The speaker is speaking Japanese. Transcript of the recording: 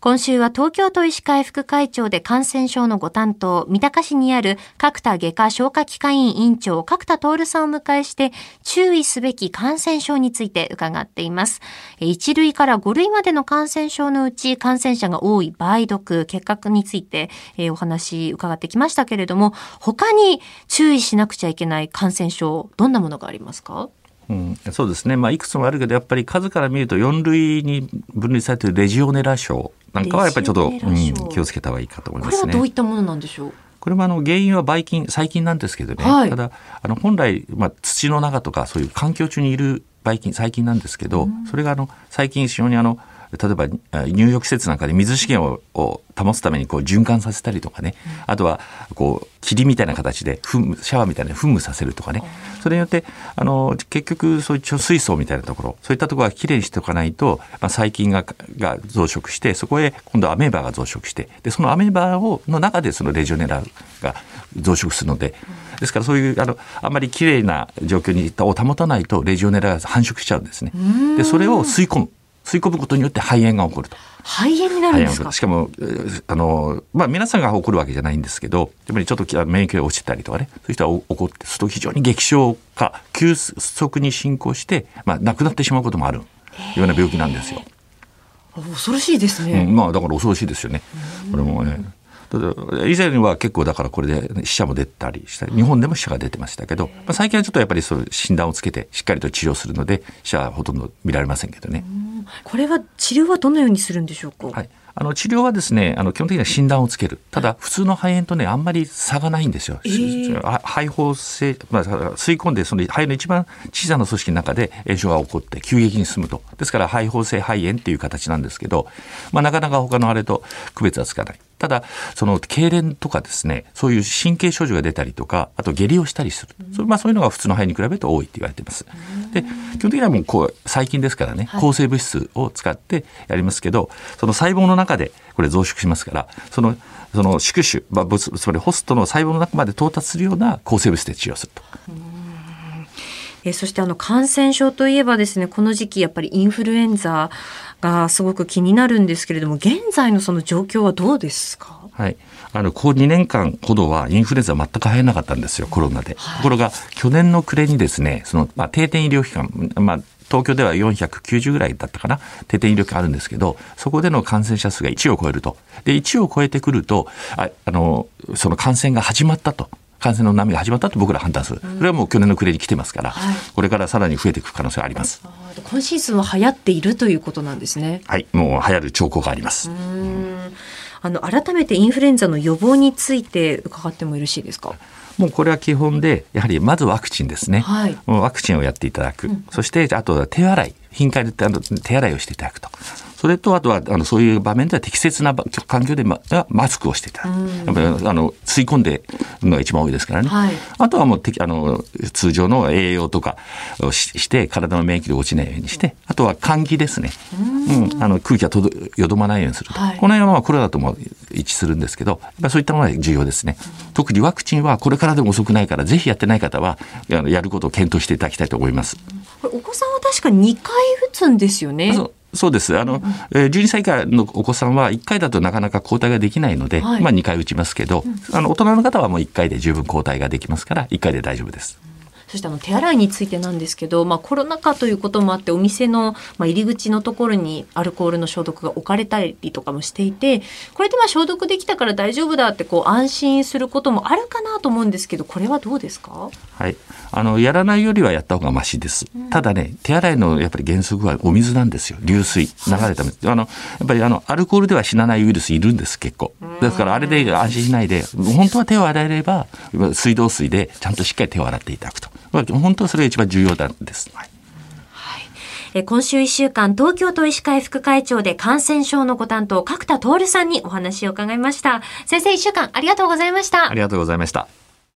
今週は東京都医師会副会長で感染症のご担当、三鷹市にある角田外科消化器科院院長、角田徹さんを迎えして、注意すべき感染症について伺っています。1類から5類までの感染症のうち、感染者が多い梅毒、結核について、お話伺ってきましたけれども、他に注意しなくちゃいけない感染症、どんなものがありますか？うん、そうですね、まあ、いくつもあるけど、やっぱり数から見ると4類に分類されているレジオネラ症。なんかはやっぱりちょっと、うん、気をつけた方がいいかと思いますね。これはどういったものなんでしょう？これもあの原因はばい菌細菌なんですけどね、はい、ただあの本来、まあ、土の中とかそういう環境中にいるばい菌細菌なんですけど、うん、それがあの最近非常にあの例えば入浴施設なんかで水資源を保つためにこう循環させたりとかね、あとはこう霧みたいな形で噴シャワーみたいな噴霧させるとかね、それによってあの結局そういう貯水槽みたいなところそういったところはきれいにしておかないと、まあ、細菌がが増殖してそこへ今度アメーバが増殖してでそのアメーバをの中でそのレジオネラが増殖するので。ですからそういうあのあんまりきれいな状況にを保たないとレジオネラが繁殖しちゃうんですね。でそれを吸い込む吸い込むことによって肺炎が起こると。肺炎になるんですか？しかも、あの、まあ皆さんが起こるわけじゃないんですけど、やっぱりちょっと免疫が落ちたりとかね、そういう人は起こって、すると非常に激症化、急速に進行して、まあ亡くなってしまうこともあるような病気なんですよ。恐ろしいですね。うん、まあだから恐ろしいですよね。これもね。以前は結構だからこれで死者も出たりした日本でも死者が出てましたけど、まあ、最近はちょっとやっぱりそう診断をつけてしっかりと治療するので死者はほとんど見られませんけどね。これは治療はどのようにするんでしょうか？はい。あの治療はですね、あの基本的には診断をつける。ただ普通の肺炎とねあんまり差がないんですよ。えー、肺胞性、まあ吸い込んでその肺の一番小さな組織の中で炎症が起こって急激に進むと。ですから肺胞性肺炎っていう形なんですけど、まあなかなか他のあれと区別はつかない。ただ、その、痙攣とかですね、そういう神経症状が出たりとか、あと下痢をしたりする。それまあそういうのが普通の肺に比べると多いって言われています。で、基本的にはもうこう、細菌ですからね、抗生物質を使ってやりますけど、その細胞の中でこれ増殖しますから、その、その宿主、まあ、つまりホストの細胞の中まで到達するような抗生物質で治療すると。えそしてあの感染症といえばですねこの時期やっぱりインフルエンザがすごく気になるんですけれども現在のその状況はどうですか？はいあのここ2年間ほどはインフルエンザ全く流行らなかったんですよ、コロナで。はい、ところが、去年の暮れにですね、その、まあ、定点医療機関、まあ、東京では490ぐらいだったかな、定点医療機関あるんですけど、そこでの感染者数が1を超えると。で、1を超えてくると、ああの、その感染が始まったと。感染の波が始まったと僕ら判断する、それはもう去年の暮れに来てますから、はい、これからさらに増えていく可能性があります。今シーズンは流行っているということなんですね。はい。もう流行る兆候があります。あの改めてインフルエンザの予防について伺ってもよろしいですか？もうこれは基本で、やはりまずワクチンですね。はい、ワクチンをやっていただく。うん、そして、あとは手洗い。頻回で手洗いをしていただくと。それと、あとは、あの、そういう場面では適切な環境でママスクをしていただく。やっぱり、あの、吸い込んでのが一番多いですからね。はい、あとはもう、あの、通常の栄養とかをして、体の免疫力落ちないようにして、あとは換気ですね。うん、あの、空気がとどよどまないようにすると。はい、このようなのはコロナとも一致するんですけど、やそういったものが重要ですね。特にワクチンはこれからでも遅くないから、ぜひやってない方は、やることを検討していただきたいと思います。お子さんは確か2回打つんですよね。そうです。あの、えー、12歳以下のお子さんは1回だとなかなか抗体ができないので、はい、まあ2回打ちますけど、あの、大人の方はもう1回で十分抗体ができますから、1回で大丈夫です。そしてあの手洗いについてなんですけど、まあ、コロナ禍ということもあってお店の、まあ、入り口のところにアルコールの消毒が置かれたりとかもしていてこれでまあ消毒できたから大丈夫だってこう安心することもあるかなと思うんですけどこれはどうですか？はい。あのやらないよりはやった方がましです、うん、ただね手洗いのやっぱり原則はお水なんですよ。流水。流れた水、はい、あのやっぱりあのアルコールでは死なないウイルスいるんです結構。ですからあれで安心しないで本当は手を洗えれば水道水でちゃんとしっかり手を洗っていただくと本当はそれが一番重要なんです。はい今週1週間、東京都医師会副会長で感染症のご担当、角田徹さんにお話を伺いました。先生、1週間ありがとうございました。ありがとうございました。